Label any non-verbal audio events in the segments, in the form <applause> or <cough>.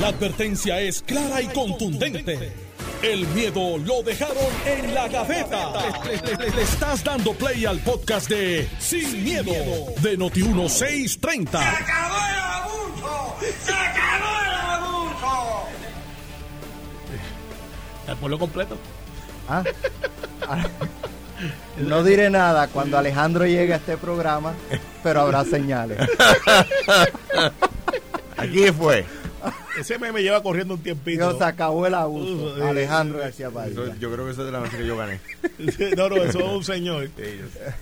La advertencia es clara y contundente. El miedo lo dejaron en la gaveta. Le, le- le estás dando play al podcast de Sin, miedo, de Noti1630. acabó el abuso! ¡Se acabó el abuso! El pueblo completo. Ah. <laughs> No diré nada cuando Alejandro llegue a este programa, pero habrá señales. <laughs> Aquí fue. <laughs> Ese me lleva corriendo un tiempito. Dios, se acabó el abuso. Uh, eh, Alejandro García Padilla. Yo creo que eso es de la noche que yo gané. No, no, eso es un señor. <laughs>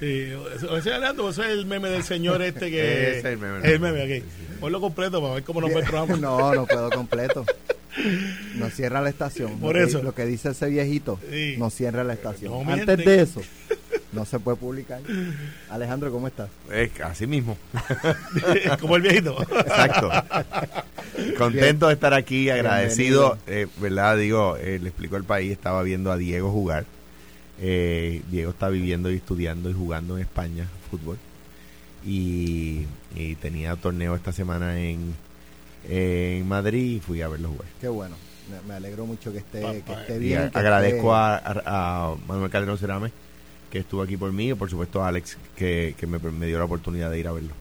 Sí, eso- ese es Alejandro, ese es el meme del señor este que. Ese es el meme. El meme, ok. Ponlo completo para ver cómo nos el programa. <laughs> No, no puedo completo. No cierra la estación. Por lo, eso. Que, lo que dice ese viejito, Sí. no cierra la estación. No Antes de eso, no se puede publicar. Alejandro, ¿cómo estás? Es así mismo. <laughs> como el viejito. Exacto. Contento de estar aquí, agradecido, eh, ¿verdad? Digo, eh, le explico al país, estaba viendo a Diego jugar. Eh, Diego está viviendo y estudiando y jugando en España fútbol. Y, y tenía torneo esta semana en, en Madrid y fui a verlo jugar. Qué bueno. Me, alegro mucho que esté, que esté Y bien. a- que agradezco esté- a- a Manuel Calderón Cerame que estuvo aquí por mí y por supuesto a Alex que, que me, me dio la oportunidad de ir a verlo.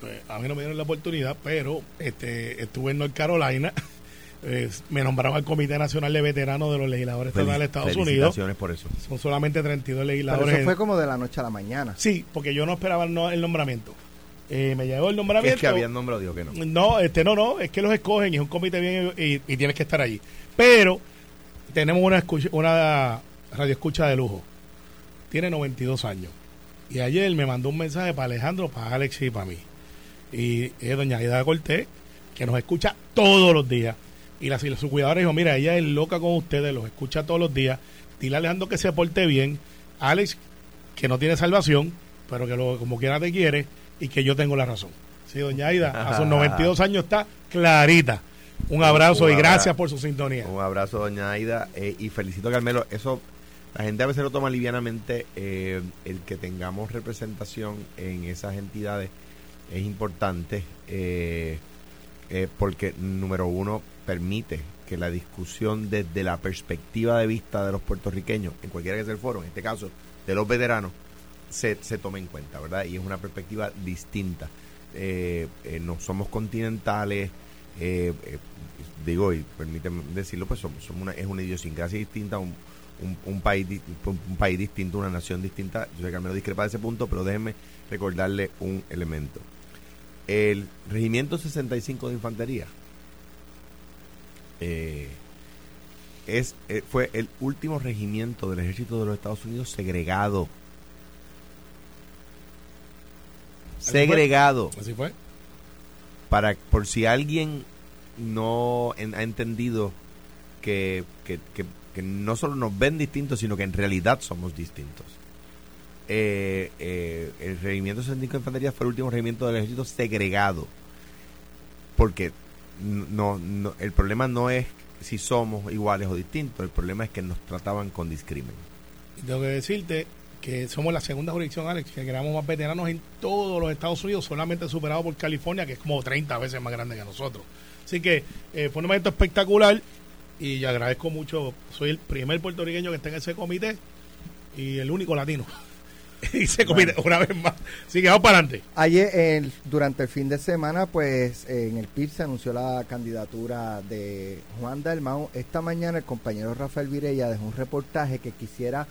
Pues, a mí no me dieron la oportunidad, pero este estuve en North Carolina. <laughs> eh, me nombraron al Comité Nacional de Veteranos de los Legisladores Estatales de Estados Unidos. Por eso. Son solamente 32 Pero legisladores. eso en- fue como de la noche a la mañana. Sí, porque yo no esperaba el, no- el nombramiento. Eh, me llegó el Que nombramiento. es que habían nombrado, digo que no. No, este no, no, es que los escogen y es un comité bien y, y tienes que estar allí. Pero tenemos una escucha, una radio escucha de lujo. Tiene 92 años. Y ayer me mandó un mensaje para Alejandro, para Alex y para mí. Y es doña Aida Cortés, que nos escucha todos los días. Y la, su cuidadora dijo, mira, ella es loca con ustedes, los escucha todos los días. Dile a Alejandro que se porte bien. Alex, que no tiene salvación, pero que lo, como quiera te quiere y que yo tengo la razón. Sí, doña Aida, a sus <laughs> 92 años está clarita. Un abrazo Un y gracias por su sintonía. Un abrazo, doña Aida. eh, y felicito a Carmelo. Eso, la gente a veces lo toma livianamente. eh, el que tengamos representación en esas entidades es importante eh, eh, porque, número uno, permite que la discusión desde la perspectiva de vista de los puertorriqueños, en cualquiera que sea el foro, en este caso de los veteranos, se, se tome en cuenta, ¿verdad? Y es una perspectiva distinta. Eh, no somos continentales, digo, y permíteme decirlo, pues somos una, es una idiosincrasia distinta, un, un, un país, un, un país distinto, una nación distinta. Yo sé que Carmelo discrepa de ese punto, pero déjenme recordarle un elemento. El Regimiento 65 de Infantería eh, es, eh, fue el último regimiento del ejército de los Estados Unidos segregado. Segregado Así fue. para por si alguien no en- ha entendido que, que, que- que no solo nos ven distintos, sino que en realidad somos distintos. Eh, eh, el regimiento 65 de Infantería fue el último regimiento del ejército segregado. Porque no, no, el problema no es si somos iguales o distintos, el problema es que nos trataban con discrimen. Tengo que decirte que somos la segunda jurisdicción, Alex, que creamos más veteranos en todos los Estados Unidos, solamente superado por California, que es como 30 veces más grande que nosotros. Así que eh, fue un momento espectacular y agradezco mucho. Soy el primer puertorriqueño que está en ese comité y el único latino. <laughs> y ese comité, una vez más. Así que vamos para adelante. Ayer, el- durante el fin de semana, pues en el PIR se anunció la candidatura de Juan Dalmau. Esta mañana el compañero Rafael Virella dejó un reportaje que quisiera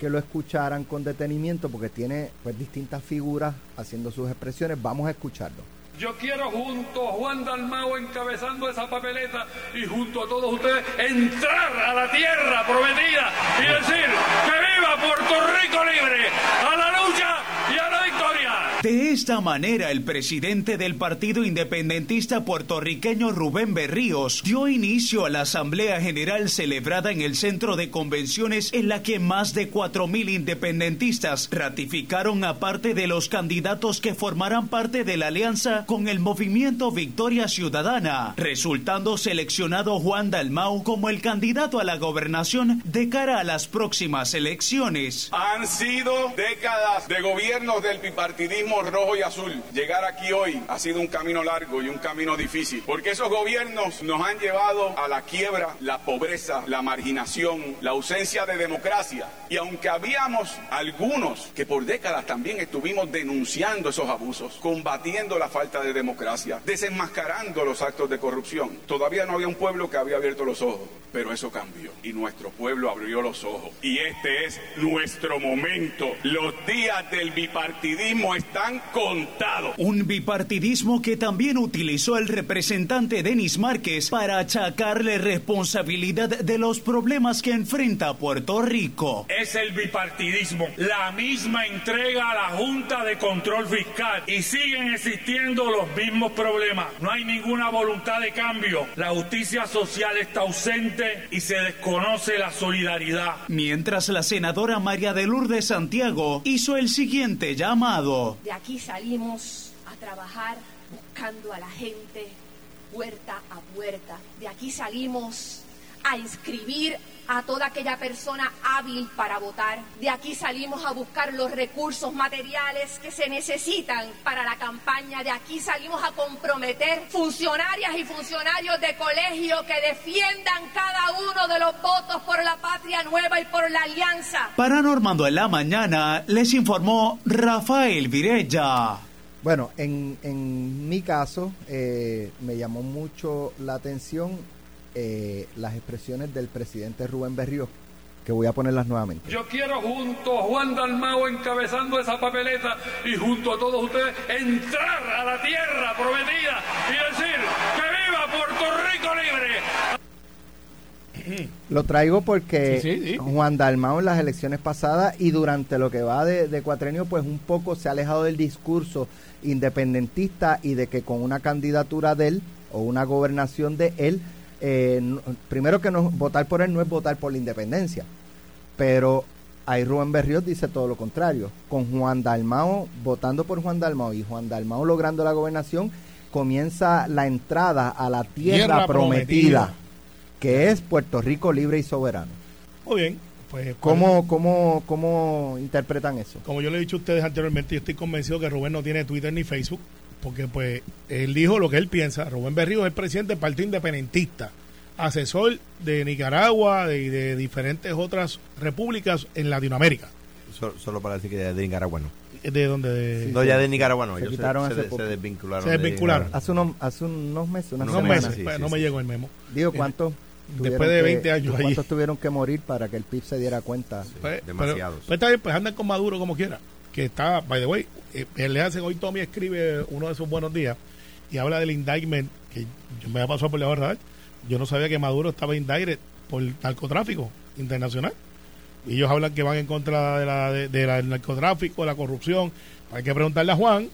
que lo escucharan con detenimiento porque tiene pues distintas figuras haciendo sus expresiones. Vamos a escucharlo. Yo quiero junto a Juan Dalmao encabezando esa papeleta y junto a todos ustedes entrar a la tierra prometida y decir que viva Puerto Rico libre, a la lucha y a la victoria. De esta manera, el presidente del Partido Independentista puertorriqueño Rubén Berríos dio inicio a la Asamblea General celebrada en el Centro de Convenciones en la que más de 4.000 independentistas ratificaron a parte de los candidatos que formarán parte de la alianza con el movimiento Victoria Ciudadana, resultando seleccionado Juan Dalmau como el candidato a la gobernación de cara a las próximas elecciones. Han sido décadas de gobiernos del bipartidismo nacionalismo rojo y azul, llegar aquí hoy ha sido un camino largo y un camino difícil, porque esos gobiernos nos han llevado a la quiebra, la pobreza, la marginación, la ausencia de democracia. Y aunque habíamos algunos que por décadas también estuvimos denunciando esos abusos, combatiendo la falta de democracia, desenmascarando los actos de corrupción, todavía no había un pueblo que había abierto los ojos, pero eso cambió y nuestro pueblo abrió los ojos. Y este es nuestro momento. Los días del bipartidismo están contados. Un bipartidismo que también utilizó el representante Denis Márquez para achacarle responsabilidad de los problemas que enfrenta Puerto Rico. Es el bipartidismo, la misma entrega a la Junta de Control Fiscal y siguen existiendo los mismos problemas. No hay ninguna voluntad de cambio. La justicia social está ausente y se desconoce la solidaridad. Mientras la senadora María de Lourdes Santiago hizo el siguiente llamado. De aquí salimos a trabajar buscando a la gente puerta a puerta. De aquí salimos a inscribir a toda aquella persona hábil para votar. De aquí salimos a buscar los recursos materiales que se necesitan para la campaña. De aquí salimos a comprometer funcionarias y funcionarios de colegio que defiendan cada uno de los votos por la patria nueva y por la alianza. Para Normando en la mañana les informó Rafael Virella. Bueno, en, en mi caso eh, me llamó mucho la atención eh, las expresiones del presidente Rubén Berrío, que voy a ponerlas nuevamente. Yo quiero junto a Juan Dalmao encabezando esa papeleta y junto a todos ustedes entrar a la tierra prometida y decir que viva Puerto Rico libre. Lo traigo porque Sí, sí, sí. Juan Dalmao en las elecciones pasadas y durante lo que va de, de cuatrenio, pues un poco se ha alejado del discurso independentista y de que con una candidatura de él o una gobernación de él, eh, no- primero que no, votar por él no es votar por la independencia. Pero ahí Rubén Berrios dice todo lo contrario. Con Juan Dalmao, votando por Juan Dalmao y Juan Dalmao logrando la gobernación, comienza la entrada a la tierra, Tierra prometida, prometida. que es Puerto Rico libre y soberano. Muy bien. Pues, ¿Cómo, cómo, ¿Cómo interpretan eso? como yo le he dicho a ustedes anteriormente, yo estoy convencido que Rubén no tiene Twitter ni Facebook, porque pues él dijo lo que él piensa. Rubén Berrío es el presidente del Partido Independentista, asesor de Nicaragua y de, diferentes otras repúblicas en Latinoamérica. So- solo para decir que ya de Nicaragua no. De donde de, no, ya de Nicaragua no. se ellos quitaron se, hace se- poco. se desvincularon. Se de desvincularon. Nicaragua. Hace unos, hace unos meses, unas unos semana, meses, sí, sí, no sí. me llegó el memo. Digo, ¿cuántos? Después de que- 20 años allí. ¿Cuántos tuvieron que morir para que el PIB se diera cuenta? Pues, demasiados. Pero, pues está bien, pues andan con Maduro como quiera. Que está, by the way, eh, le hacen hoy Tommy escribe uno de sus buenos días y habla del indictment que yo me ha pasado por la verdad. Yo no sabía que Maduro estaba indicted por narcotráfico internacional. Ellos hablan que van en contra de la, de la- del narcotráfico, de la corrupción. Hay que preguntarle a Juan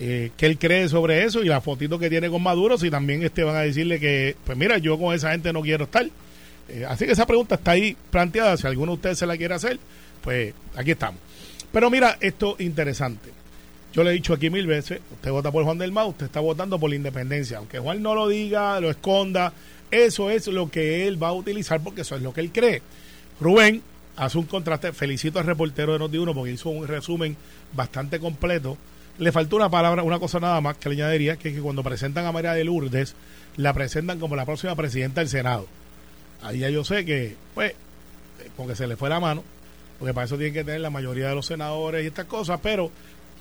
eh, qué él cree sobre eso y la fotito que tiene con Maduro, si también este van a decirle que, pues mira, yo con esa gente no quiero estar. Eh, así que esa pregunta está ahí planteada. Si alguno de ustedes se la quiere hacer, pues aquí estamos. Pero mira, esto interesante. Yo le he dicho aquí mil veces, usted vota por Juan del Mau, usted está votando por la independencia. Aunque Juan no lo diga, lo esconda, eso es lo que él va a utilizar porque eso es lo que él cree. Rubén hace un contraste, felicito al reportero de Noti1 porque hizo un resumen bastante completo. Le faltó una palabra, una cosa nada más que le añadiría, que es que cuando presentan a María de Lourdes, la presentan como la próxima presidenta del Senado. Ahí ya yo sé que, pues, eh, porque se le fue la mano, porque para eso tienen que tener la mayoría de los senadores y estas cosas, pero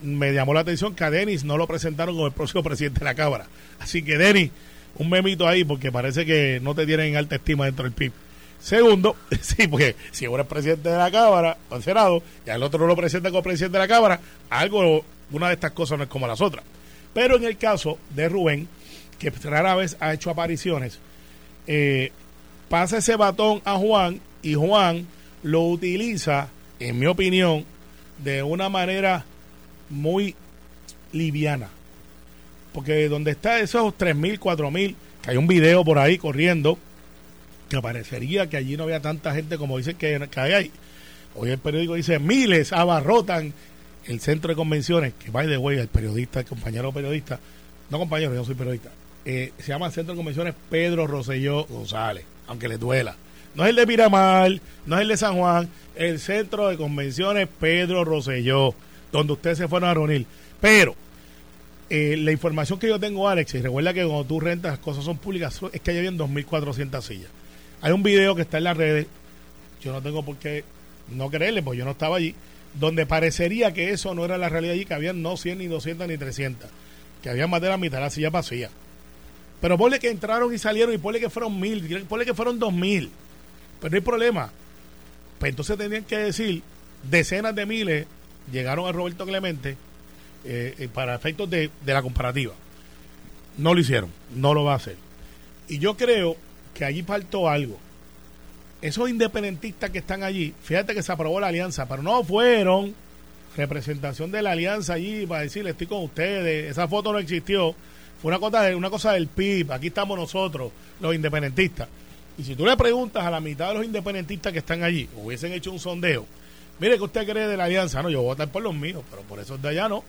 me llamó la atención que a Denis no lo presentaron como el próximo <laughs> presidente de la Cámara. Así que, Denis, un memito ahí, porque parece que no te tienen en alta estima dentro del PIB. Segundo, <laughs> sí, porque si uno es presidente de la Cámara o del Senado y al otro no lo presenta como presidente de la Cámara, algo, una de estas cosas no es como las otras. Pero en el caso de Rubén, que rara vez ha hecho apariciones, eh, pasa ese batón a Juan y Juan lo utiliza, en mi opinión, de una manera muy liviana. Porque donde está esos 3.000, 4.000, que hay un video por ahí corriendo, que parecería que allí no había tanta gente como dicen que, que hay ahí. Hoy el periódico dice, miles abarrotan el centro de convenciones, que by the way, el periodista, el compañero periodista, no compañero, yo soy periodista, eh, se llama Centro de Convenciones Pedro Rosselló González, aunque le duela. No es el de Miramar, no es el de San Juan, el Centro de Convenciones Pedro Rosselló, donde ustedes se fueron a reunir. Pero eh, la información que yo tengo, Alex, y recuerda que cuando tú rentas, las cosas son públicas, es que hay habían 2.400 sillas. Hay un video que está en las redes, yo no tengo por qué no creerle, porque yo no estaba allí, donde parecería que eso no era la realidad allí, que habían no 100, ni 200, ni 300, que había más de la mitad de la silla vacía. Pero ponle que entraron y salieron y ponle que fueron mil, ponle que fueron dos mil. Pero no hay problema. Pues entonces tenían que decir, decenas de miles llegaron a Roberto Clemente eh, eh, para efectos de, de la comparativa. No lo hicieron, no lo va a hacer. Y yo creo que allí faltó algo. Esos independentistas que están allí, fíjate que se aprobó la alianza, pero no fueron representación de la alianza allí para decirle estoy con ustedes, esa foto no existió, fue una cosa, una cosa del PIB, aquí estamos nosotros, los independentistas. Y si tú le preguntas a la mitad de los independentistas que están allí, hubiesen hecho un sondeo, mire que usted cree de la alianza, no, yo voy a votar por los míos, pero por eso de allá no.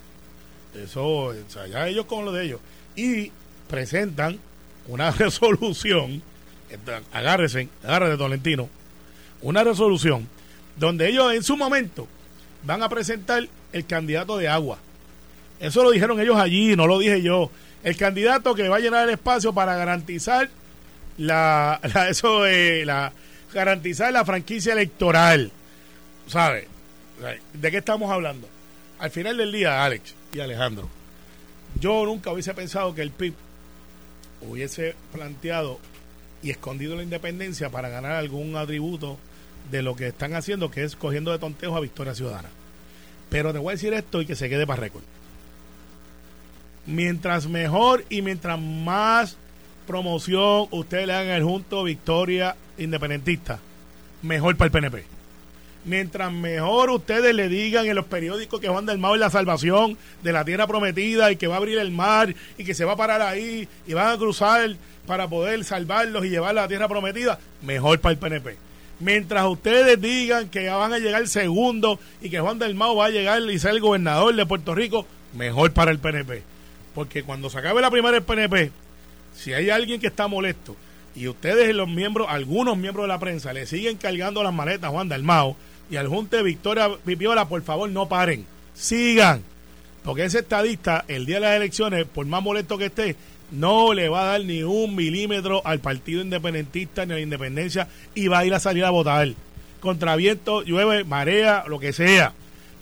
Eso, o ya ellos con lo de ellos. Y presentan una <laughs> resolución, agárrese, agárrese Tolentino, una resolución donde ellos en su momento van a presentar el candidato de agua. Eso lo dijeron ellos allí, no lo dije yo. El candidato que va a llenar el espacio para garantizar la, eso de la garantizar la franquicia electoral. ¿Sabe? ¿De qué estamos hablando? Al final del día, Alex y Alejandro, yo nunca hubiese pensado que el PIB hubiese planteado y escondido la independencia para ganar algún atributo de lo que están haciendo, que es cogiendo de tontejo a Victoria Ciudadana. Pero te voy a decir esto y que se quede para récord. Mientras mejor y mientras más promoción ustedes le hagan el junto Victoria Independentista, mejor para el PNP. Mientras mejor ustedes le digan en los periódicos que Juan del Mao es la salvación de la tierra prometida y que va a abrir el mar y que se va a parar ahí y van a cruzar para poder salvarlos y llevarlos a la tierra prometida, mejor para el PNP. Mientras ustedes digan que van a llegar segundo y que Juan del Mao va a llegar y ser el gobernador de Puerto Rico, mejor para el PNP. Porque cuando se acabe la primera del PNP, si hay alguien que está molesto y ustedes los miembros, algunos miembros de la prensa le siguen cargando las maletas a Juan Dalmao y al Junte Victoria Pipiola, por favor no paren, sigan. Porque ese estadista, el día de las elecciones, por más molesto que esté, no le va a dar ni un milímetro al partido independentista ni a la independencia y va a ir a salir a votar. Contra viento, llueve, marea, lo que sea.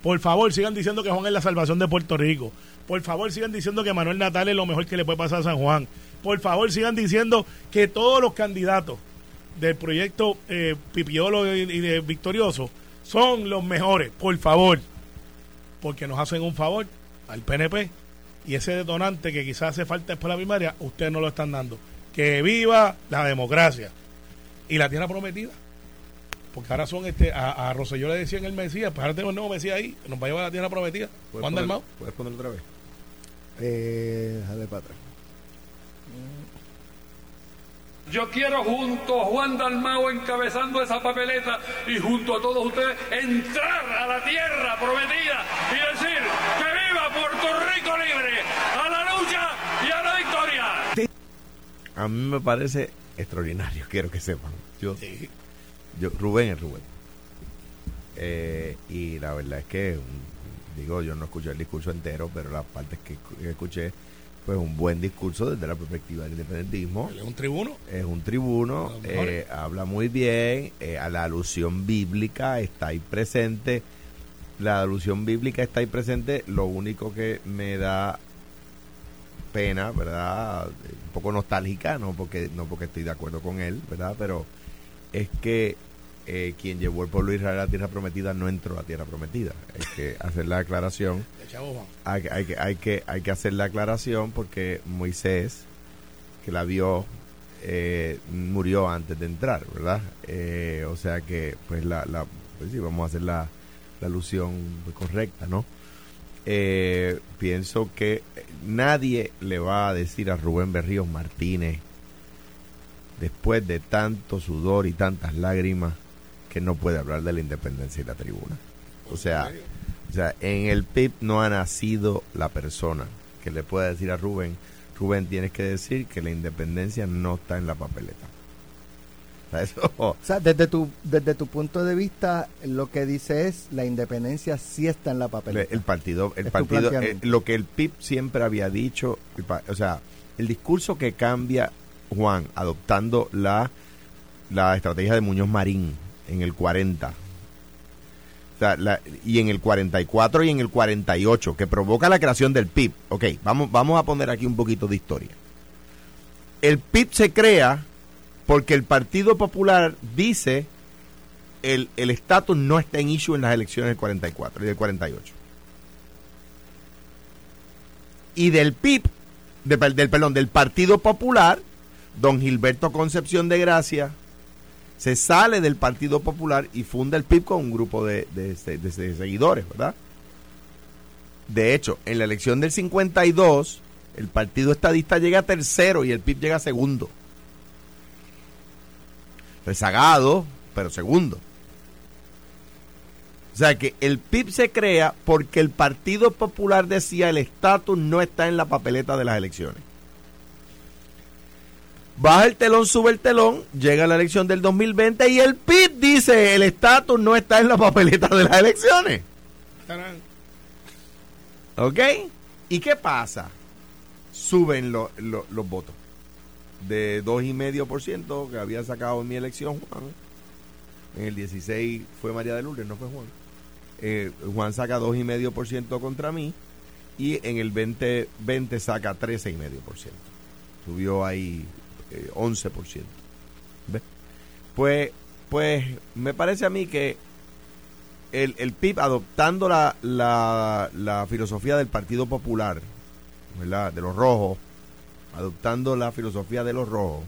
Por favor, sigan diciendo que Juan es la salvación de Puerto Rico. Por favor, sigan diciendo que Manuel Natal es lo mejor que le puede pasar a San Juan. Por favor, sigan diciendo que todos los candidatos del proyecto eh, Pipiolo y, de Victorioso son los mejores. Por favor. Porque nos hacen un favor al PNP y ese detonante que quizás hace falta después de la primaria, ustedes no lo están dando. Que viva la democracia y la tierra prometida. Porque ahora son este, a, a Rosselló le decían el Mesías, pues ahora tenemos el nuevo Mesías ahí, nos va a llevar a la tierra prometida. ¿Puedes poner, ¿Puedes poner otra vez? Eh, dale para atrás. Yo quiero junto a Juan Dalmao encabezando esa papeleta y junto a todos ustedes entrar a la tierra prometida y decir que viva Puerto Rico libre, a la lucha y a la victoria. A mí me parece extraordinario, quiero que sepan. Yo, yo Rubén es Rubén. Eh, y la verdad es que, digo, yo no escuché el discurso entero, pero las partes que escuché pues un buen discurso desde la perspectiva del independentismo. ¿Es un tribuno? Es un tribuno, eh, habla muy bien, eh, a la alusión bíblica está ahí presente. La alusión bíblica está ahí presente, lo único que me da pena, ¿verdad? Un poco nostálgica, no porque no porque estoy de acuerdo con él, ¿verdad? Pero es que eh, quien llevó el pueblo de Israel a la tierra prometida no entró a la tierra prometida. Hay que hacer la aclaración. Hay, hay, que, hay, que, hay que hacer la aclaración porque Moisés, que la vio, eh, murió antes de entrar, ¿verdad? Eh, o sea que, pues, la, la pues sí, vamos a hacer la, la alusión correcta, ¿no? pienso que nadie le va a decir a Rubén Berríos Martínez, después de tanto sudor y tantas lágrimas, que no puede hablar de la independencia y la tribuna. O sea, o sea, en el PIB no ha nacido la persona que le pueda decir a Rubén, Rubén, tienes que decir que la independencia no está en la papeleta. O sea, eso, <laughs> O sea, desde tu, desde tu punto de vista, lo que dice es la independencia sí está en la papeleta. el partido, el partido, eh, lo que el PIB siempre había dicho, el o sea, el discurso que cambia Juan adoptando la, la estrategia de Muñoz Marín en el 40, o sea, la- y en el 44 y en el 48, que provoca la creación del PIB. Ok, vamos, vamos a poner aquí un poquito de historia. El PIB se crea porque el Partido Popular dice el el estatus no está en issue en las elecciones del 44 y del 48. Y del PIB, de- del, perdón, del Partido Popular, don Gilberto Concepción de Gracia se sale del Partido Popular y funda el PIB con un grupo de- de seguidores, ¿verdad? De hecho, en la elección del 52, el Partido Estadista llega tercero y el PIB llega segundo. Rezagado, pero segundo. O sea que el PIB se crea porque el Partido Popular decía el estatus no está en la papeleta de las elecciones. Baja el telón, sube el telón, llega la elección del 2020 y el PIB dice el estatus no está en la papeleta de las elecciones. ¿Ok? ¿Y qué pasa? Suben lo- lo- los votos. De 2,5% que había sacado en mi elección Juan. En el 16 fue María de Lourdes, no fue Juan. Eh, Juan saca 2,5% contra mí. Y en el 2020 saca 13,5%. Subió ahí eh, 11%. ¿Ves? Pues, pues me parece a mí que el, el PIB adoptando la, la, la filosofía del Partido Popular. De los rojos, adoptando la filosofía de los rojos,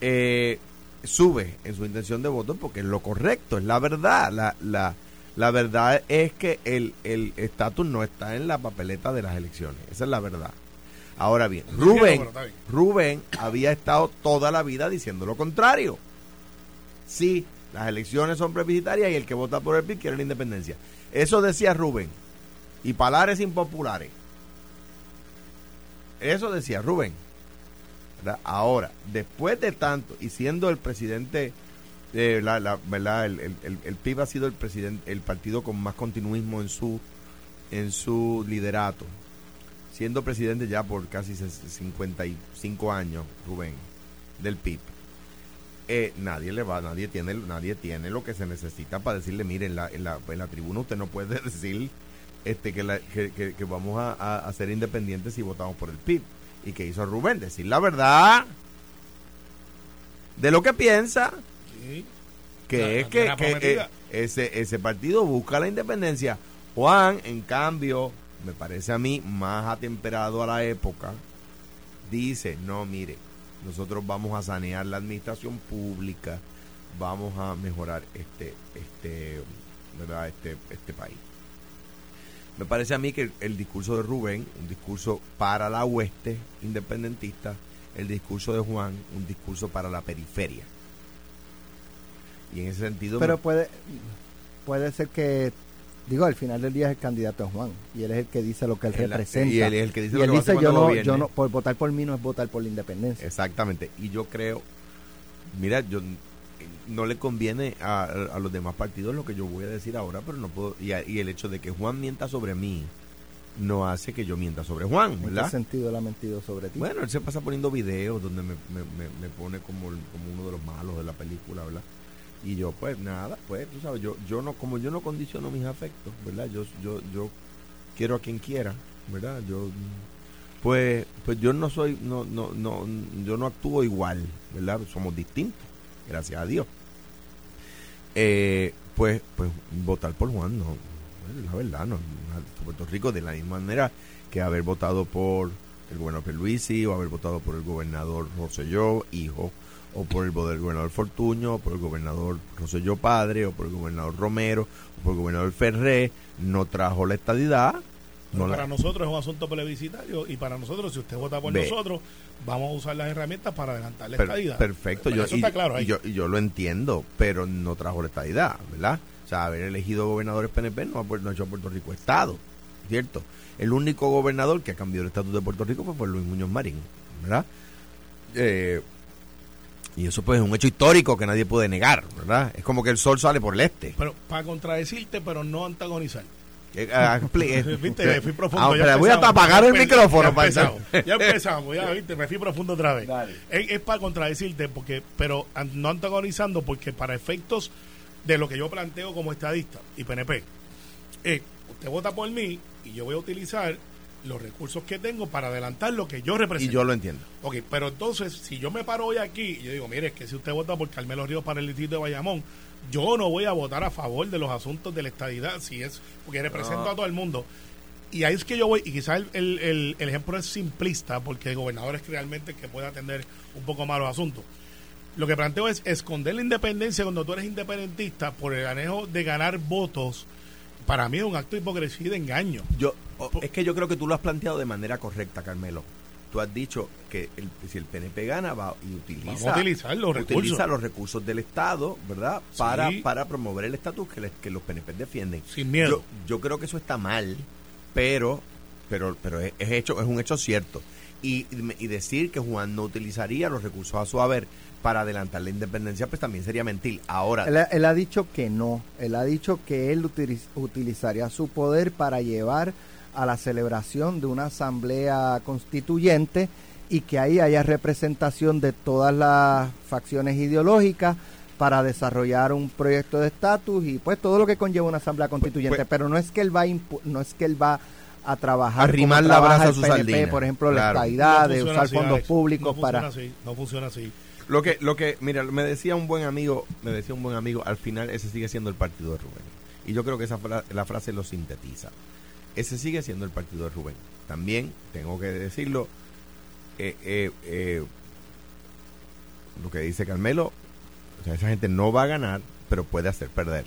eh, sube en su intención de voto porque es lo correcto, es la verdad. La, la, la verdad es que el el estatus no está en la papeleta de las elecciones. Esa es la verdad. Ahora bien, Rubén. Rubén había estado toda la vida diciendo lo contrario. Sí, las elecciones son plebiscitarias y el que vota por el PIB quiere la independencia. Eso decía Rubén. Y palares impopulares. Eso decía Rubén. ¿verdad? Ahora, después de tanto, y siendo el presidente, eh, la, la- ¿verdad? El, el- el- el PIB ha sido el presidente, el partido con más continuismo en su, en su liderato. Siendo presidente ya por casi ses- 55 años, Rubén, del PIB. Eh, nadie le va, nadie tiene, nadie tiene lo que se necesita para decirle, mire, en la, en la, en la tribuna usted no puede <laughs> decir este que, la- que, que- que vamos a, a- a ser independientes si votamos por el PIB. ¿Y que hizo Rubén? Decir la verdad de lo que piensa, Sí. que La es que, eh, ese, ese partido busca la independencia. Juan, en cambio, me parece a mí más atemperado a la época, dice, no, mire, nosotros vamos a sanear la administración pública, vamos a mejorar este, este, ¿verdad? este, este país. Me parece a mí que el, el discurso de Rubén, un discurso para la hueste independentista, el discurso de Juan, un discurso para la periferia. Y en ese sentido... Pero me- puede, puede ser que, digo, al final del día es el candidato es Juan y él es el que dice lo que él representa. y él es el que dice Y lo él que a hacer dice, yo no, gobierne". yo no, por votar por mí no es votar por la independencia. Exactamente. Y yo creo, mira, yo no le conviene a, a los demás partidos lo que yo voy a decir ahora, pero no puedo. Y, a- y el hecho de que Juan mienta sobre mí no hace que yo mienta sobre Juan, ¿En qué ¿verdad? sentido él ha mentido sobre ti? Bueno, él se pasa poniendo videos donde me, me, me- me pone como, como uno de los malos de la película, ¿verdad? Y yo, pues nada, pues tú sabes, yo, yo no, como yo no condiciono mis afectos, ¿verdad? Yo, yo, yo quiero a quien quiera, ¿verdad? Yo, pues, pues yo no soy, no, no, no, yo no actúo igual, ¿verdad? Somos distintos, gracias a Dios. Eh, pues, pues votar por Juan, no, la verdad, no, Puerto Rico de la misma manera que haber votado por el gobernador Pierluisi o haber votado por el gobernador Rosselló, hijo, o por el gobernador Fortuño, o por el gobernador Rosselló padre, o por el gobernador Romero, o por el gobernador Ferré, no trajo la estadidad. La- para nosotros es un asunto plebiscitario y para nosotros, si usted vota por Ve. nosotros, vamos a usar las herramientas para adelantar la Per- estadidad. perfecto, yo, eso y, está claro y ahí. yo, y yo lo entiendo, pero no trajo la estadidad, ¿verdad? O sea, haber elegido gobernadores PNP no ha, no ha hecho a Puerto Rico Estado, ¿cierto? El único gobernador que ha cambiado el estatus de Puerto Rico fue, fue Luis Muñoz Marín, ¿verdad? Eh, Y eso pues es un hecho histórico que nadie puede negar, ¿verdad? Es como que el sol sale por el este. Pero para contradecirte, pero no antagonizar. Eh, ah, expli- eh, <laughs> Viste, me fui profundo. Ah, pero voy a empezamos, apagar el micrófono Ya para empezamos, ya <laughs> empezamos, ya viste, me fui profundo otra vez. Es, es para contradecirte, porque, pero no antagonizando, porque para efectos de lo que yo planteo como estadista y PNP, eh, usted vota por mí y yo voy a utilizar los recursos que tengo para adelantar lo que yo Y represento. yo lo entiendo. Ok, pero entonces, si yo me paro hoy aquí y yo digo, mire, es que si usted vota por Carmelo Ríos para el distrito de Bayamón, yo no voy a votar a favor de los asuntos de la estadidad, si es, porque represento a todo el mundo. Y ahí es que yo voy, y quizás el, el- el- el ejemplo es simplista, porque el gobernador es realmente el que puede atender un poco más los asuntos. Lo que planteo es esconder la independencia cuando tú eres independentista por el anejo de ganar votos. Para mí es un acto de hipocresía y de engaño. Yo, es que yo creo que tú lo has planteado de manera correcta, Carmelo. Tú has dicho que el- si el PNP gana va y utiliza, Vamos a utilizar los utiliza recursos. los recursos del Estado, ¿verdad? Para, Sí. para promover el estatus que, le- que los PNP defienden. Sin miedo. Yo, yo creo que eso está mal, pero pero pero es, es hecho es un hecho cierto. Y, y decir que Juan no utilizaría los recursos a su haber para adelantar la independencia, pues también sería mentir. Ahora, Él, ha- él ha dicho que no. Él ha dicho que él utiliz- utilizaría su poder para llevar a la celebración de una asamblea constituyente y que ahí haya representación de todas las facciones ideológicas para desarrollar un proyecto de estatus y pues todo lo que conlleva una asamblea constituyente. pues- Pero no es que él va a impu- no es que él va a trabajar Arrimar como la trabaja brasa a el su PNP, por ejemplo, Claro. la estadidad, No de usar así, fondos Alex. públicos no para funciona así, no funciona así. Lo que, lo que, mira, me decía un buen amigo, me decía un buen amigo, al final ese sigue siendo el partido de Rubén. Y yo creo que esa fra- la frase lo sintetiza. Ese sigue siendo el partido de Rubén. También, tengo que decirlo, eh, eh, eh, lo que dice Carmelo, o sea, esa gente no va a ganar, pero puede hacer perder.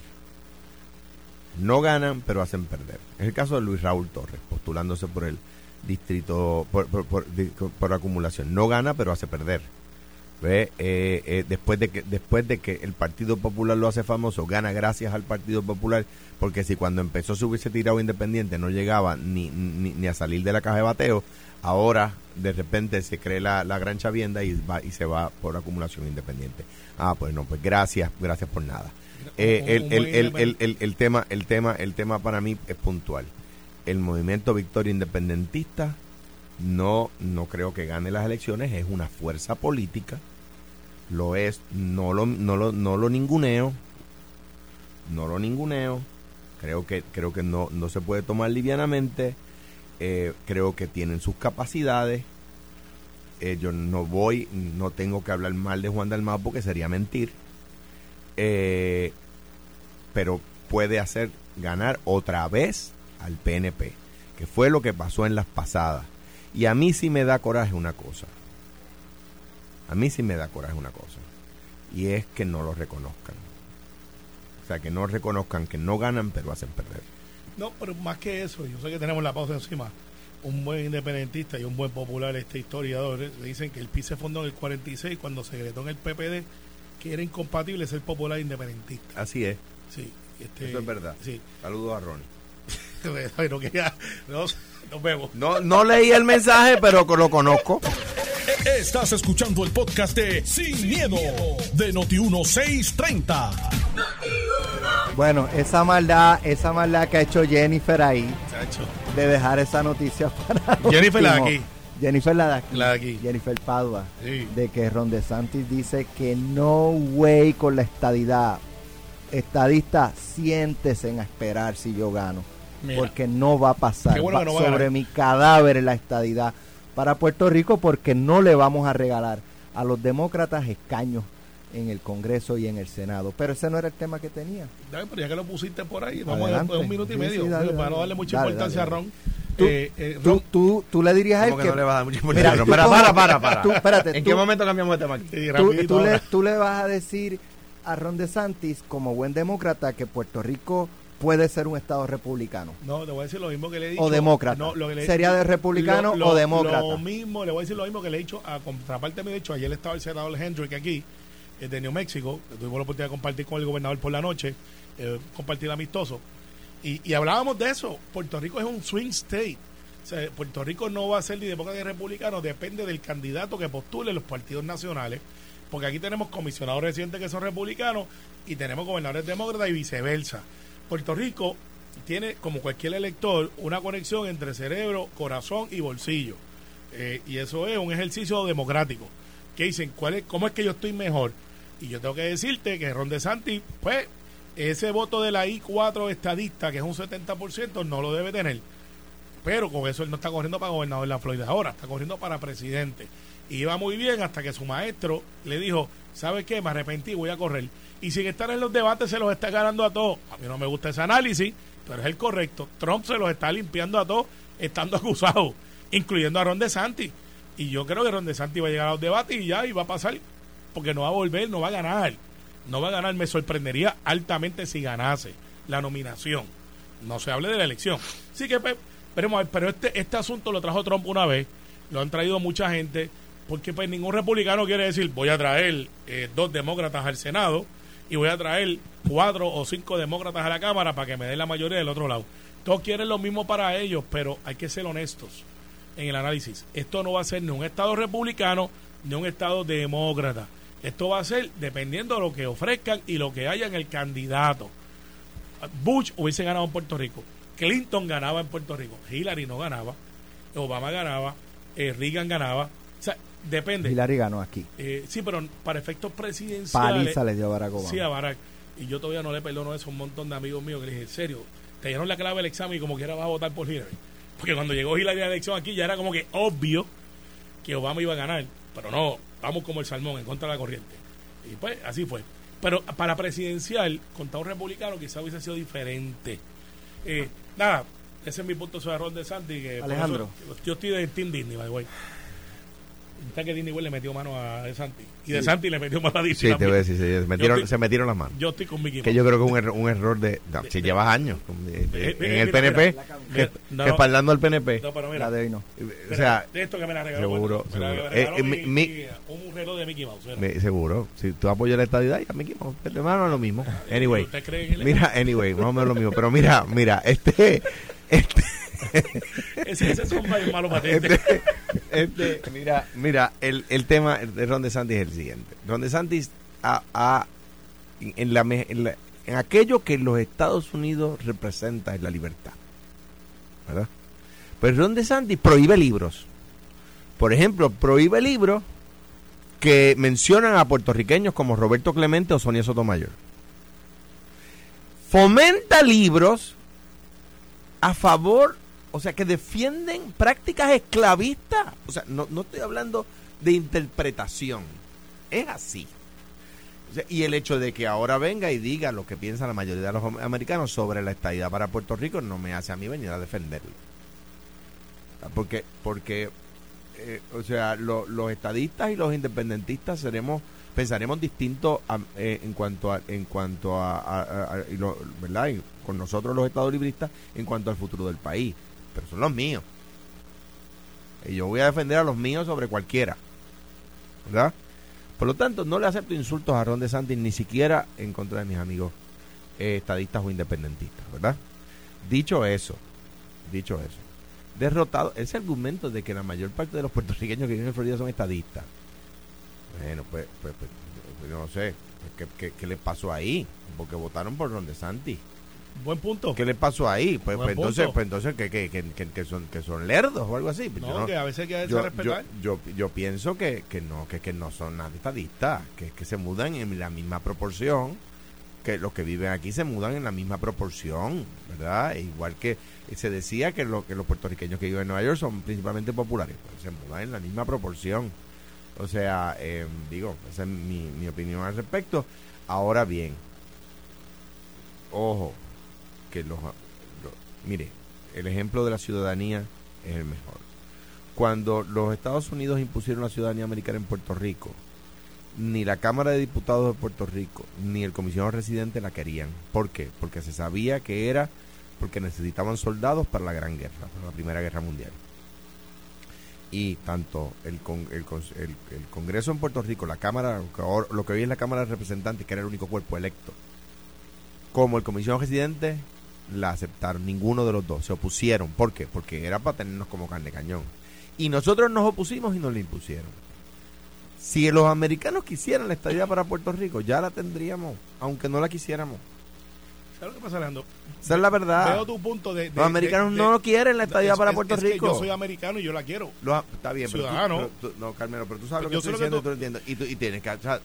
No ganan, pero hacen perder. Es el caso de Luis Raúl Torres, postulándose por el distrito, por, por- por- por acumulación. No gana, pero hace perder. ¿Ve? Eh, eh, después de que después de que el Partido Popular lo hace famoso gana gracias al Partido Popular porque si cuando empezó se hubiese tirado independiente no llegaba ni, ni, ni a salir de la caja de bateo ahora de repente se cree la, la gran chavienda y va y se va por acumulación independiente ah pues no pues gracias gracias por nada Eh, el, el, el- el tema el tema el tema para mí es puntual el movimiento Victoria Independentista no no creo que gane las elecciones es una fuerza política lo es no lo no lo no lo ninguneo no lo ninguneo creo que creo que no no se puede tomar livianamente Eh, creo que tienen sus capacidades Eh, yo no voy no tengo que hablar mal de Juan Dalmau porque sería mentir Eh, pero puede hacer ganar otra vez al PNP que fue lo que pasó en las pasadas. Y a mí sí me da coraje una cosa a mí sí me da coraje una cosa y es que no lo reconozcan. O sea que no reconozcan que no ganan pero hacen perder. No, pero más que eso, yo sé que tenemos la pausa encima. Un buen independentista y un buen popular este historiador eh, dicen que el PIB se fundó en el 46 cuando se en el PPD que era incompatible ser popular e independentista. así es. Sí, este, eso es verdad. Sí, saludos a Ronnie. <laughs> Pero que ya nos, nos vemos. no no leí el mensaje pero lo conozco <laughs> Estás escuchando el podcast de Sin, miedo, de Noti1630. Bueno, esa maldad, esa maldad que ha hecho Jennifer ahí, Chacho. de dejar esa noticia <laughs> para Jennifer, la aquí. Jennifer la de aquí. La de aquí. Jennifer Padua. Sí. De que Ron DeSantis dice que no way con la estadidad. Estadista, siéntese en esperar si yo gano. Mira. Porque no va a pasar. Qué bueno Va- que no va a sobre mi cadáver en la estadidad para Puerto Rico porque no le vamos a regalar a los demócratas escaños en el Congreso y en el Senado. Pero ese no era el tema que tenía. Dale, pero ya que lo pusiste por ahí, vamos Adelante. a un minuto y medio sí, dale, para dale. no darle mucha Dale, importancia dale, a. Ron. Tú, Eh, eh, tú, Ron- tú, tú le dirías a él ¿Cómo que no le vas a dar mucha Mira, importancia? tú Para, para, para, espérate, ¿En tú- qué momento cambiamos de tema aquí? Sí, tú, rapidito tú le, tú le vas a decir a Ron DeSantis, como buen demócrata, que Puerto Rico puede ser un estado republicano. No, te voy a decir lo mismo que le he dicho. O demócrata. No, lo que le- ¿Sería de republicano o demócrata? Lo mismo, le voy a decir lo mismo que le he dicho a contraparte. Me he dicho, ayer estaba el senador Hendrick aquí, eh, de New México. Tuvimos la oportunidad de compartir con el gobernador por la noche, eh, compartir amistoso. Y, y hablábamos de eso. Puerto Rico es un swing state. O sea, Puerto Rico no va a ser ni demócrata ni republicano, depende del candidato que postule los partidos nacionales. porque aquí tenemos comisionados residentes que son republicanos y tenemos gobernadores demócratas y viceversa. Puerto Rico tiene, como cualquier elector, una conexión entre cerebro, corazón y bolsillo. Eh, y eso es un ejercicio democrático. Que dicen, ¿cuál es, ¿cómo es que yo estoy mejor? Y yo tengo que decirte que Ron DeSantis, pues, ese voto de la I4 estadista, que es un 70%, no lo debe tener. Pero con eso él no está corriendo para gobernador de la Florida ahora, está corriendo para presidente. Y iba muy bien hasta que su maestro le dijo, ¿sabes qué? Me arrepentí, voy a correr. Y sin estar en los debates se los está ganando a todos. A mí no me gusta ese análisis, pero es el correcto. Trump se los está limpiando a todos estando <laughs> acusado, incluyendo a Ron DeSantis. Y yo creo que Ron DeSantis va a llegar a los debates y ya, y va a pasar, porque no va a volver, no va a ganar. No va a ganar, me sorprendería altamente si ganase la nominación. No se hable de la elección. Así que, pues, pero, pero este, este asunto lo trajo Trump una vez, lo han traído mucha gente, porque pues ningún republicano quiere decir voy a traer eh, dos demócratas al Senado y voy a traer cuatro o cinco demócratas a la Cámara para que me den la mayoría del otro lado. Todos quieren lo mismo para ellos, pero hay que ser honestos en el análisis. Esto no va a ser ni un Estado republicano ni un Estado demócrata. Esto va a ser dependiendo de lo que ofrezcan y lo que haya en el candidato. Bush hubiese ganado en Puerto Rico. Clinton ganaba en Puerto Rico. Hillary no ganaba. Obama ganaba. Eh, Reagan ganaba. O sea, depende. Hillary ganó aquí. Eh, sí, pero para efectos presidenciales. Paliza le dio a Barack Obama. Sí, a Barack. Y yo todavía no le perdono eso a un montón de amigos míos que le dije, en serio, te dieron la clave del examen y como quiera vas a votar por Hillary. Porque cuando llegó Hillary a la elección aquí ya era como que obvio que Obama iba a ganar. Pero no, vamos como el salmón en contra de la corriente. Y pues así fue. Pero para presidencial, contra un republicano quizá hubiese sido diferente. Eh, nada, ese es mi punto sobre Ron DeSantis. Que por Alejandro. eso yo estoy de Team Disney, by the way. Está que Disney le metió mano a DeSantis. Y DeSantis le metió mano a Disney. Sí, te voy a decir, se, metieron, estoy- se metieron las manos. Yo estoy con Mickey Que Mouse. yo creo que es un, error, un error de... no, si llevas años de- de- Eh, en mira, el PNP, mira. que- Mira, no, respaldando al PNP. No, pero mira, La de hoy no. O sea, de esto que me la regaló. seguro, me la seguro. regaló Eh, eh, mi- mi- mi- un reloj de Mickey Mouse. me- seguro. Si tú apoyas la estadidad, ya Mickey Mouse, hermano, es lo mismo. Anyway. ¿Usted cree en el- Mira, anyway, más o menos lo mismo. Pero mira, mira, este... este <laughs> Ese, ese son bien malo patente. este, este, mira, mira, el, el tema de Ron DeSantis es el siguiente. Ron DeSantis ha- en, la, en, en aquello que los Estados Unidos representa es la libertad. ¿Verdad? Pues Ron DeSantis prohíbe libros. Por ejemplo, prohíbe libros que mencionan a puertorriqueños como Roberto Clemente o Sonia Sotomayor. Fomenta libros a favor, o sea, que defienden prácticas esclavistas. O sea, no, no estoy hablando de interpretación. Es así. Y el hecho de que ahora venga y diga lo que piensa la mayoría de los am- americanos sobre la estadidad para Puerto Rico no me hace a mí venir a defenderlo. Porque, porque eh, o sea, lo- los estadistas y los independentistas seremos pensaremos distinto a- eh, en cuanto a en cuanto a- a- y lo- verdad Y con nosotros los estados libristas en cuanto al futuro del país pero son los míos y yo voy a defender a los míos sobre cualquiera verdad por lo tanto no le acepto insultos a Ron DeSantis ni siquiera en contra de mis amigos eh, estadistas o independentistas verdad dicho eso dicho eso derrotado ese argumento de que la mayor parte de los puertorriqueños que viven en Florida son estadistas bueno, pues, pues, pues, pues, no sé, ¿qué, qué, qué les pasó ahí? Porque votaron por Ron DeSantis. Buen punto. ¿Qué les pasó ahí? Pues, pues entonces, pues entonces que, que, que, que- son, que son lerdos o algo así. Pues No, yo que a veces hay que yo, yo, yo pienso que, que no, que, que no son nada estadistas, que, que se mudan en la misma proporción, que los que viven aquí se mudan en la misma proporción, ¿verdad? E igual que se decía que, lo, que los puertorriqueños que viven en Nueva York son principalmente populares, pues se mudan en la misma proporción. O sea, eh, digo, esa es mi, mi opinión al respecto. Ahora bien, ojo, que los, lo- mire, el ejemplo de la ciudadanía es el mejor. Cuando los Estados Unidos impusieron la ciudadanía americana en Puerto Rico, ni la Cámara de Diputados de Puerto Rico, ni el comisionado residente la querían. ¿Por qué? Porque se sabía que era porque necesitaban soldados para la Gran Guerra, para la Primera Guerra Mundial. Y tanto el, con- el, el- el Congreso en Puerto Rico, la Cámara, lo que lo que hoy es la Cámara de Representantes, que era el único cuerpo electo, como el comisionado residente, la aceptaron. Ninguno de los dos se opusieron. ¿Por qué? Porque era para tenernos como carne cañón. Y nosotros nos opusimos y nos la impusieron. Si los americanos quisieran la estadía para Puerto Rico, ya la tendríamos, aunque no la quisiéramos. ¿Sabes lo que pasa, Alejandro? Esa es la verdad. Veo tu punto de... de- Los americanos de- no de- quieren la estadía es- para Puerto es Rico. yo soy americano y yo la quiero. Los- está bien, pero tú- Ciudadano. pero tú- no, Carmelo, pero tú sabes lo que Yo estoy diciendo, tú- tú lo entiendes. Y, tú, y tienes que... o sea,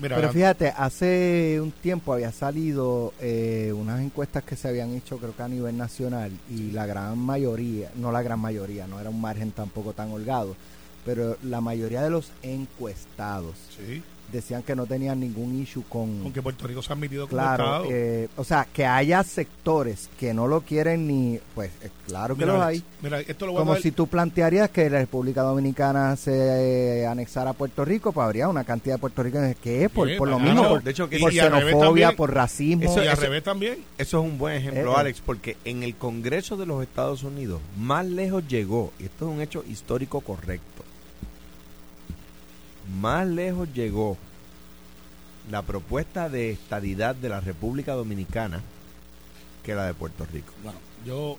Mira, Pero fíjate, hace un tiempo había salido eh, unas encuestas que se habían hecho creo que a nivel nacional y la gran mayoría, no la gran mayoría, no era un margen tampoco tan holgado, pero la mayoría de los encuestados sí, decían que no tenían ningún issue con... con que Puerto Rico se ha admitido como Claro, Estado. eh, o sea, que haya sectores que no lo quieren ni, pues eh, claro que Mira, los hay. Mira, esto lo voy Como a si tú plantearías que la República Dominicana se eh, anexara a Puerto Rico, pues habría una cantidad de puertorriqueños que es por, Sí, por lo claro. mismo, por, de hecho, que- por y al revés xenofobia, también. por racismo. y al eso- revés también. Eso es un buen ejemplo, eh. Alex, porque en el Congreso de los Estados Unidos más lejos llegó, y esto es un hecho histórico correcto, más lejos llegó la propuesta de estadidad de la República Dominicana que la de Puerto Rico. Bueno, yo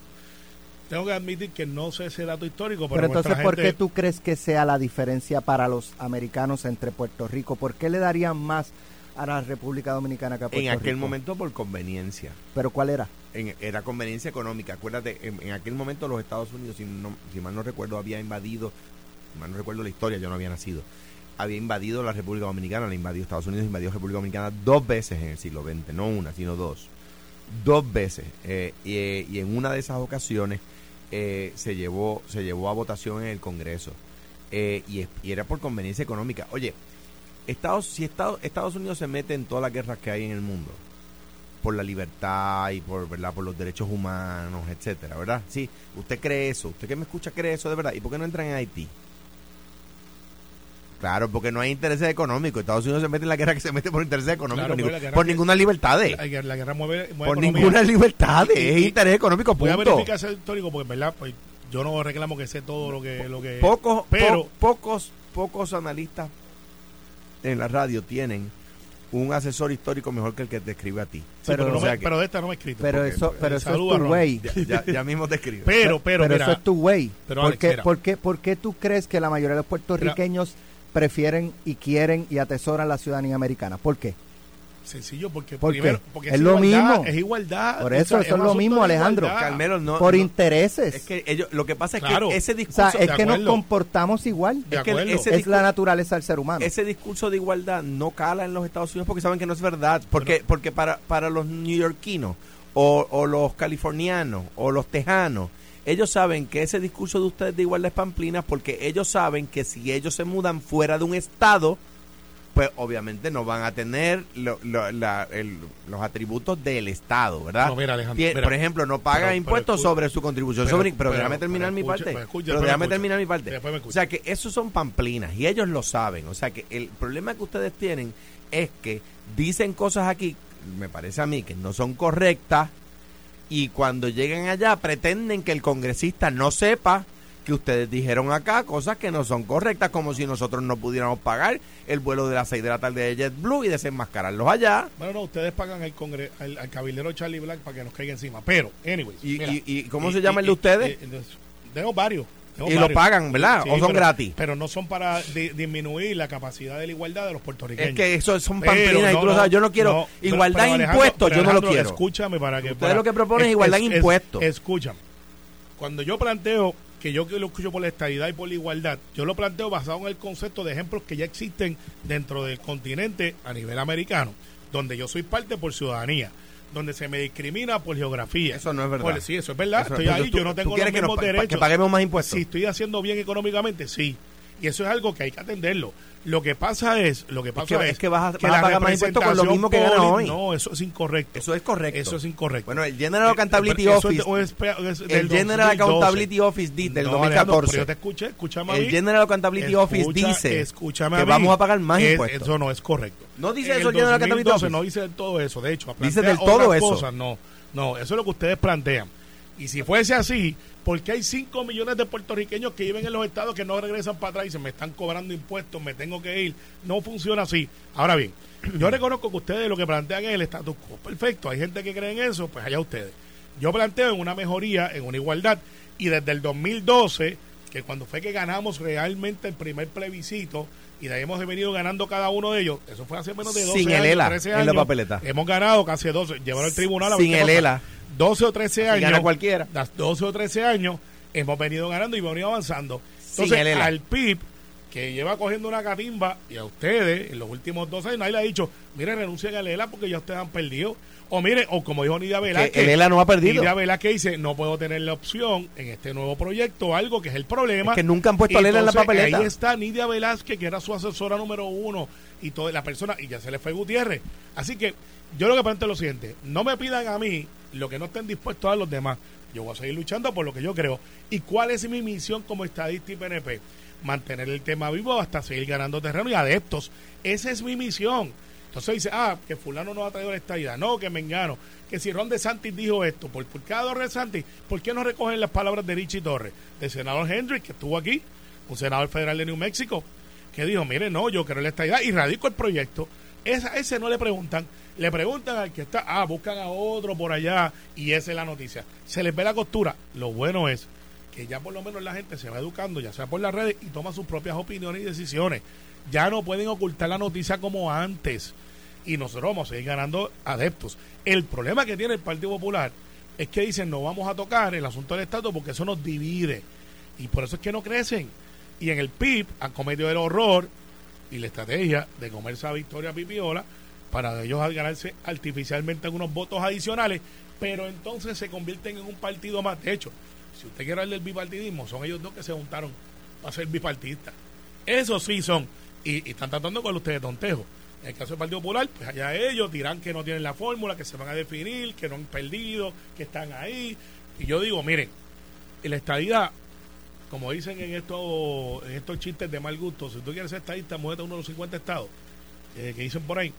tengo que admitir que no sé ese dato histórico, pero, Pero entonces, ¿por qué tú crees que sea la diferencia para los americanos entre Puerto Rico? ¿Por qué le darían más a la República Dominicana que a Puerto En aquel Rico? momento por conveniencia. ¿Pero cuál era? En- era conveniencia económica. Acuérdate, en, en aquel momento los Estados Unidos, si, no- si mal no recuerdo, había invadido, si mal no recuerdo la historia, yo no había nacido, había invadido la República Dominicana, la invadió Estados Unidos, invadió República Dominicana dos veces en el siglo XX, no una, sino dos. Dos veces. Eh, y, eh, y en una de esas ocasiones eh, se, llevó, se llevó a votación en el Congreso. Eh, y era por conveniencia económica. Oye, Estados, si Estados, Estados Unidos se mete en todas las guerras que hay en el mundo, por la libertad y por verdad por los derechos humanos, etcétera, ¿verdad? Sí, usted cree eso, usted que me escucha cree eso de verdad. ¿Y por qué no entran en Haití? Claro, porque no hay intereses económicos. Estados Unidos se mete en la guerra que se mete por intereses económicos, Claro, pues, por que- ninguna libertad. la, guerra- la guerra mueve, mueve Por economía. ninguna libertad, Y- es interés económico, Voy a punto. verificar ese histórico porque, en verdad, pues yo no reclamo que sé todo lo que... Lo que Pocos, pero, po- pocos, pocos analistas en la radio tienen un asesor histórico mejor que el que te escribe a ti. sí, pero, pero- no o sea me- que- pero de esta no me he escrito. Pero porque- eso, pero eso es tu way. Ya, ya, ya mismo te escribe. Pero, pero, pero mira, eso es tu. Pero, ¿Por, por por qué tú crees que la mayoría de los puertorriqueños prefieren y quieren y atesoran la ciudadanía americana? ¿Por qué? sencillo, porque ¿Por primero, qué? porque Es lo igualdad, mismo. Es igualdad. Por eso, eso es lo mismo, Alejandro. igualdad. Carmelo, no, Por no, intereses. Es que ellos, lo que pasa es Claro. que ese o sea, discurso, es que nos comportamos igual. De es que ese es la naturaleza del ser humano. ese discurso de igualdad no cala en los Estados Unidos porque saben que no es verdad. Porque, porque para, para los neoyorquinos o, o los californianos o los tejanos, ellos saben que ese discurso de ustedes de igualdad es pamplina porque ellos saben que si ellos se mudan fuera de un estado, pues obviamente no van a tener lo- lo- la- el- los atributos del estado, ¿verdad? No, mira, Alejandro, Tien- mira. por ejemplo, no paga Pero- impuestos pero sobre su contribución pero- sobre... Pero, déjame terminar mi parte. pero déjame terminar mi parte. O sea que esos son pamplinas y ellos lo saben. O sea que el problema que ustedes tienen es que dicen cosas aquí, me parece a mí, que no son correctas y cuando llegan allá pretenden que el congresista no sepa que ustedes dijeron acá cosas que no son correctas, como si nosotros no pudiéramos pagar el vuelo de las 6 de la tarde de JetBlue y desenmascararlos allá. Bueno, no, ustedes pagan al, congre- al, al cabildero Charlie Black para que nos caiga encima. Pero, anyways. ¿Y, mira, y- y cómo se llama el de ustedes? tengo varios. Y lo pagan, ¿verdad? ¿O son pero- gratis? Pero no son para di- disminuir la capacidad de la igualdad de los puertorriqueños. es que eso son pamplinas sabes. Yo no quiero no, igualdad en impuestos, yo no lo quiero. Escúchame para que. Ustedes para- lo que proponen es igualdad en impuestos. Escúchame. Cuando yo planteo que yo lo escucho por la estabilidad y por la igualdad, yo lo planteo basado en el concepto de ejemplos que ya existen dentro del continente a nivel americano, donde yo soy parte por ciudadanía, donde se me discrimina por geografía. Eso no es verdad. Por- sí, eso es verdad. Eso- Estoy ahí, tú- yo no tengo los que nos mismos derechos. que paguemos más impuestos. Si estoy haciendo bien económicamente, sí. Y eso es algo que hay que atenderlo. Lo que pasa es, lo que pasa que- es, es que vas a- vas a pagar más impuestos con lo mismo que ganas hoy. No, eso es incorrecto. Eso es correcto. Eso es incorrecto. Bueno, el General Eh, Accountability Office, es el General 2012. Accountability Office di- del No, Alejandro, 2014. pero yo te escuché, escúchame a El. General Accountability Office dice que vamos a pagar más Es- impuestos. Eso no es correcto. No dice En eso el Accountability 2012 Office. No dice del todo eso. De hecho, Dice del todo eso. cosas. No, no, eso es lo que ustedes plantean. Y si fuese así, ¿por qué hay 5 millones de puertorriqueños que viven en los estados que no regresan para atrás y se me están cobrando impuestos, me tengo que ir? No funciona así. Ahora bien, <clears throat> yo reconozco que ustedes lo que plantean es el status quo. Perfecto, hay gente que cree en eso, pues allá ustedes. Yo planteo en una mejoría, en una igualdad, y desde el 2012, que cuando fue que ganamos realmente el primer plebiscito y de ahí hemos venido ganando cada uno de ellos. Eso fue hace menos de 12 Sin el años, ELA 13 en la años. papeleta. Hemos ganado casi 12, llevaron al tribunal a Sin el. ELA. 12 o 13 Así años. gana cualquiera. las 12 o 13 años hemos venido ganando y hemos venido avanzando. Sin Entonces, el ELA. al PIB, que lleva cogiendo una catimba, y a ustedes, en los últimos dos años, nadie le ha dicho, mire, renuncien al ELA porque ya ustedes han perdido. O mire, o como dijo Nidia Velázquez. el ELA no ha perdido. Nidia Velázquez dice, no puedo tener la opción en este nuevo proyecto, algo que es el problema. Es que nunca han puesto al ELA en la papeleta. Ahí está Nidia Velázquez, que era su asesora número uno, y toda la persona, y ya se le fue Gutiérrez. Así que yo lo que planteo es lo siguiente, no me pidan a mí lo que no estén dispuestos a los demás. Yo voy a seguir luchando por lo que yo creo. ¿Y cuál es mi misión como estadista y PNP? Mantener el tema vivo hasta seguir ganando terreno y adeptos. Esa es mi misión. Entonces dice, ah, que fulano no ha traído la estadidad. No, que me engano. Que si Ron DeSantis dijo esto, por, por cada dos DeSantis, ¿por qué no recogen las palabras de Richie Torres? Del senador Hendricks, que estuvo aquí, un senador federal de New México, que dijo, mire, no, yo quiero la estadidad y radico el proyecto. Esa, ese no le preguntan, le preguntan al que está, ah, buscan a otro por allá y esa es la noticia. Se les ve la costura. Lo bueno es que ya por lo menos la gente se va educando, ya sea por las redes, y toma sus propias opiniones y decisiones. Ya no pueden ocultar la noticia como antes. Y nosotros vamos a seguir ganando adeptos. El problema que tiene el Partido Popular es que dicen no vamos a tocar el asunto del Estado porque eso nos divide. Y por eso es que no crecen. Y en el PIB han cometido el horror y la estrategia de comerse a Victoria Pipiola para ellos ganarse artificialmente algunos votos adicionales, pero entonces se convierten en un partido más. De hecho, si usted quiere hablar del bipartidismo, son ellos dos que se juntaron para ser bipartidistas. Esos sí son, y, y están tratando con ustedes tontejo. En el caso del Partido Popular, pues allá ellos dirán que no tienen la fórmula, que se van a definir, que no han perdido, que están ahí. Y yo digo, miren, la estadidad, como dicen en estos, en estos chistes de mal gusto, si tú quieres ser estadista, muévete a uno de los 50 estados eh, que dicen por ahí.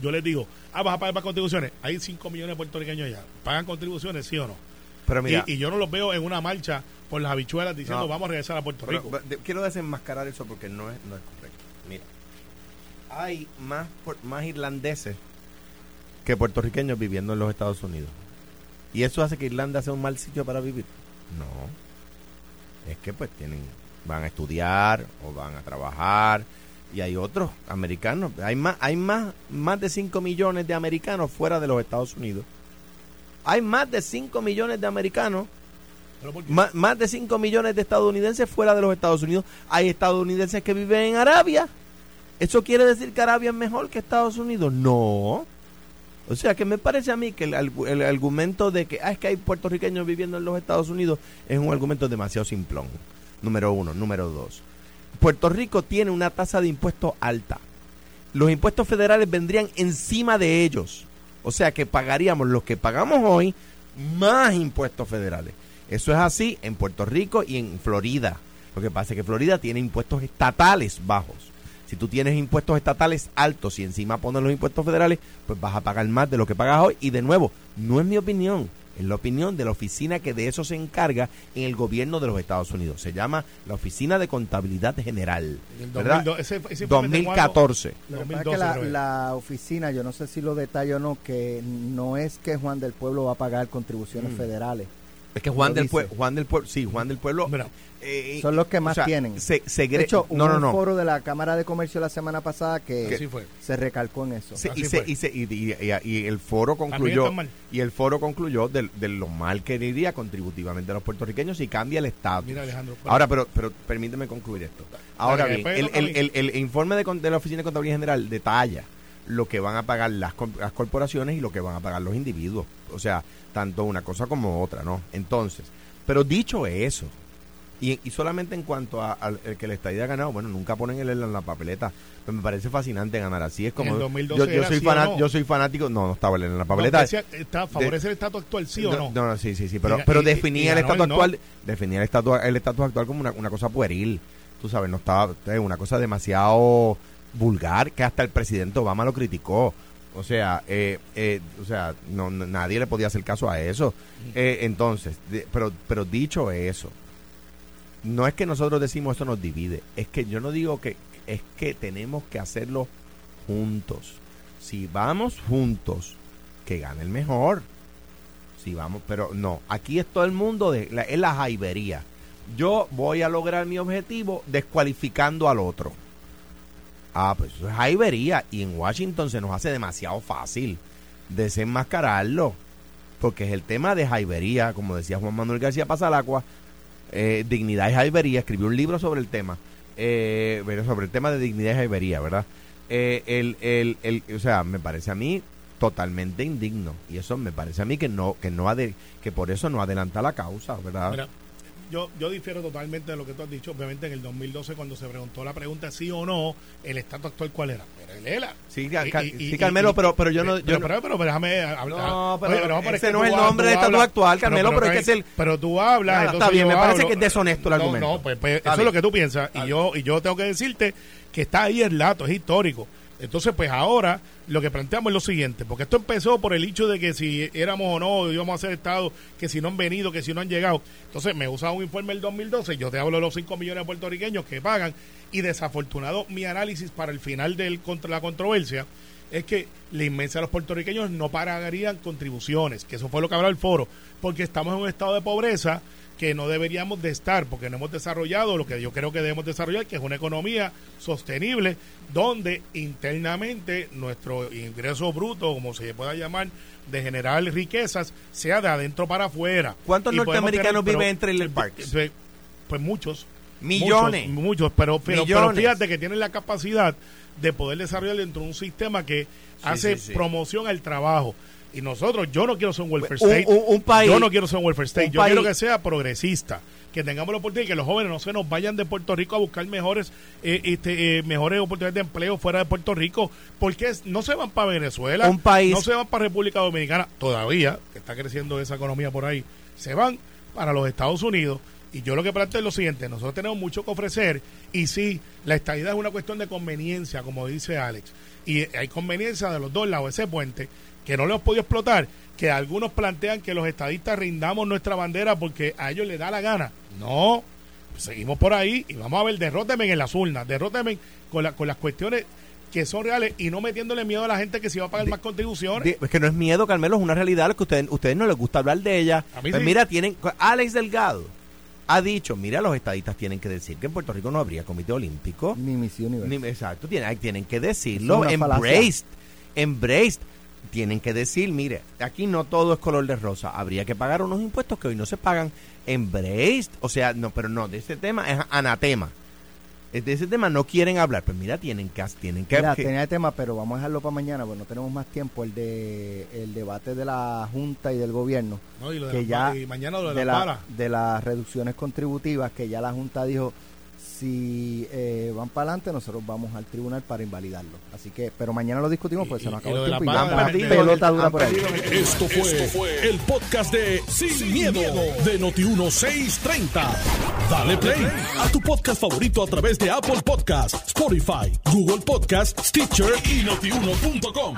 Yo les digo, ah, vas a pagar para contribuciones. Hay 5 millones de puertorriqueños allá. ¿Pagan contribuciones, sí o no? Pero mira, y, y yo no los veo en una marcha por las habichuelas diciendo No. vamos a regresar a Puerto Pero, Rico. quiero desenmascarar eso porque no es, no es correcto. Mira, hay más, por- más irlandeses que puertorriqueños viviendo en los Estados Unidos. ¿Y eso hace que Irlanda sea un mal sitio para vivir? No. Es que pues tienen, van a estudiar o van a trabajar y hay otros americanos. Hay más, hay más, más de 5 millones de americanos fuera de los Estados Unidos. Hay más de 5 millones de americanos más de 5 millones de estadounidenses fuera de los Estados Unidos. Hay estadounidenses que viven en Arabia. ¿Eso quiere decir que Arabia es mejor que Estados Unidos? No. O sea, que me parece a mí que el, el argumento de que ah, es que hay puertorriqueños viviendo en los Estados Unidos es un argumento demasiado simplón. Número uno. Número dos. Puerto Rico tiene una tasa de impuestos alta. Los impuestos federales vendrían encima de ellos. O sea que pagaríamos los que pagamos hoy más impuestos federales. Eso es así en Puerto Rico y en Florida. Lo que pasa es que Florida tiene impuestos estatales bajos. Si tú tienes impuestos estatales altos y encima pones los impuestos federales, pues vas a pagar más de lo que pagas hoy. Y de nuevo, no es mi opinión, es la opinión de la oficina que de eso se encarga en el gobierno de los Estados Unidos. Se llama la Oficina de Contabilidad General. ¿verdad? 2002, ese- ese informe de 2014. Lo que pasa es 2012 que la, la oficina, yo no sé si lo detallo o no, que no es que Juan del Pueblo va a pagar contribuciones Mm. federales. Es que Juan del, dice. Pue- Juan del Pueblo, sí, Juan del Pueblo. Mira, eh, Son los que más o sea, tienen. Se, segre- De hecho, hubo no, no, un no. foro de la Cámara de Comercio la semana pasada que así fue. se recalcó en eso. Sí, y, se- y se- y- y- y- y el foro concluyó y el foro concluyó de, de lo mal que iría contributivamente a los puertorriqueños si cambia el estatus. Mira, Alejandro. Ahora, pero, pero permíteme concluir esto. Ahora bien, después el, el- el- el informe de, de la Oficina de Contabilidad General detalla lo que van a pagar las, las corporaciones y lo que van a pagar los individuos. O sea, tanto una cosa como otra, ¿no? Entonces, pero dicho eso, y, y solamente en cuanto a, al el que la estadía ha ganado, bueno, nunca ponen el en la papeleta, pero me parece fascinante ganar así. Es como el 2012 yo, soy no. yo soy fanático, no, no estaba el en la No, papeleta. decía, está, ¿Favorece el estatus actual, sí o no? No, no, sí, sí, sí, pero, Y- pero definía y el estatus no. actual, definía el estatus, el estatus actual como una, una cosa pueril. Tú sabes, no estaba, es una cosa demasiado vulgar que hasta el presidente Obama lo criticó. O sea, eh, eh, o sea, no, nadie le podía hacer caso a eso. Eh, entonces, pero, pero dicho eso, no es que nosotros decimos esto nos divide, es que yo no digo que es que tenemos que hacerlo juntos. Si vamos juntos, que gane el mejor. Si vamos, pero no, aquí es todo el mundo de la, es la jaibería. Yo voy a lograr mi objetivo descualificando al otro. Ah, pues eso es jaibería. Y en Washington se nos hace demasiado fácil desenmascararlo. Porque es el tema de jaibería, como decía Juan Manuel García Pasalacua, eh, Dignidad y Jaibería, escribió un libro sobre el tema, eh, sobre el tema de dignidad y jaibería, ¿verdad? Eh, el, el, el, o sea, me parece a mí totalmente indigno y eso me parece a mí que no que no que por eso no adelanta la causa, ¿verdad? Yo, yo difiero totalmente de lo que tú has dicho. Obviamente, en el 2012, cuando se preguntó la pregunta sí o no, el estatus actual, ¿cuál era? Era el ELA. Sí, Y- y- Carmelo, y- pero- pero yo no- yo Pero, pero, pero déjame hablar. No, pero Oye, ese que no es el nombre del estatus actual, Carmelo, pero es que es el- Pero tú hablas. Entonces está bien, me parece que es deshonesto el argumento. No, pues, pues eso es lo que tú piensas. Y yo, y yo tengo que decirte que está ahí el dato, es histórico. Entonces, pues ahora lo que planteamos es lo siguiente, porque esto empezó por el hecho de que si éramos o no, íbamos a ser Estado, que si no han venido, que si no han llegado. Entonces, me usa un informe del 2012, yo te hablo de los 5 millones de puertorriqueños que pagan, y desafortunado mi análisis para el final de la controversia es que la inmensa de los puertorriqueños no pagarían contribuciones, que eso fue lo que habló el foro, porque estamos en un estado de pobreza que no deberíamos de estar, porque no hemos desarrollado lo que yo creo que debemos desarrollar, que es una economía sostenible, donde internamente nuestro ingreso bruto, como se pueda llamar, de generar riquezas, sea de adentro para afuera. ¿Cuántos Y norteamericanos tener- viven en trailer parks? pues, pues muchos. Millones. Muchos, muchos, pero, pero, fíjate que tienen la capacidad de poder desarrollar dentro de un sistema que hace sí, sí. promoción al trabajo. Y nosotros, yo no quiero ser un welfare Un- state. un- un país- yo no quiero ser un welfare state. yo país- quiero que sea progresista. Que tengamos la oportunidad y que los jóvenes no se nos vayan de Puerto Rico a buscar mejores eh, este, eh, mejores oportunidades de empleo fuera de Puerto Rico. Porque no se van para Venezuela. Un país- No se van para República Dominicana. Todavía, que está creciendo esa economía por ahí. Se van para los Estados Unidos. Y yo lo que planteo es lo siguiente, nosotros tenemos mucho que ofrecer y sí, la estadidad es una cuestión de conveniencia, como dice Alex. Y hay conveniencia de los dos lados, ese puente, que no le hemos podido explotar, que algunos plantean que los estadistas rindamos nuestra bandera porque a ellos les da la gana. No, seguimos por ahí y vamos a ver, derrótenme en las urnas, derrótenme con, la- con las cuestiones que son reales y no metiéndole miedo a la gente que se va a pagar más contribuciones. Es que no es miedo, Carmelo, es una realidad lo que ustedes, ustedes no les gusta hablar de ella. A mí Pues sí. mira, tienen Alex Delgado ha dicho, mira, los estadistas tienen que decir que en Puerto Rico no habría comité olímpico. Ni Universe. Ni- exacto, tienen, tienen que decirlo. una falacia. Embraced, embraced. Tienen que decir, mire, aquí no todo es color de rosa. Habría que pagar unos impuestos que hoy no se pagan. Embraced, o sea, no, pero no, de ese tema es anatema. De ese tema no quieren hablar. Pues mira, tienen que, tienen que, Mira, que- tenía el tema, pero vamos a dejarlo para mañana, porque no tenemos más tiempo. El de el debate de la Junta y del Gobierno. No, y lo de que ya y mañana lo de de, la- balas. de las reducciones contributivas, que ya la Junta dijo, si eh, van para adelante, nosotros vamos al tribunal para invalidarlo. Así que, pero mañana lo discutimos, pues se nos lo el tiempo y está han pelota perdido- dura por ahí. perdido- Esto fue, el podcast de Sin, miedo, de Noti1630. Dale play a tu podcast favorito a través de Apple Podcasts, Spotify, Google Podcasts, Stitcher y notiuno.com.